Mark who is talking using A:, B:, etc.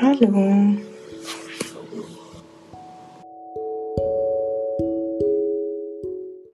A: Hallo.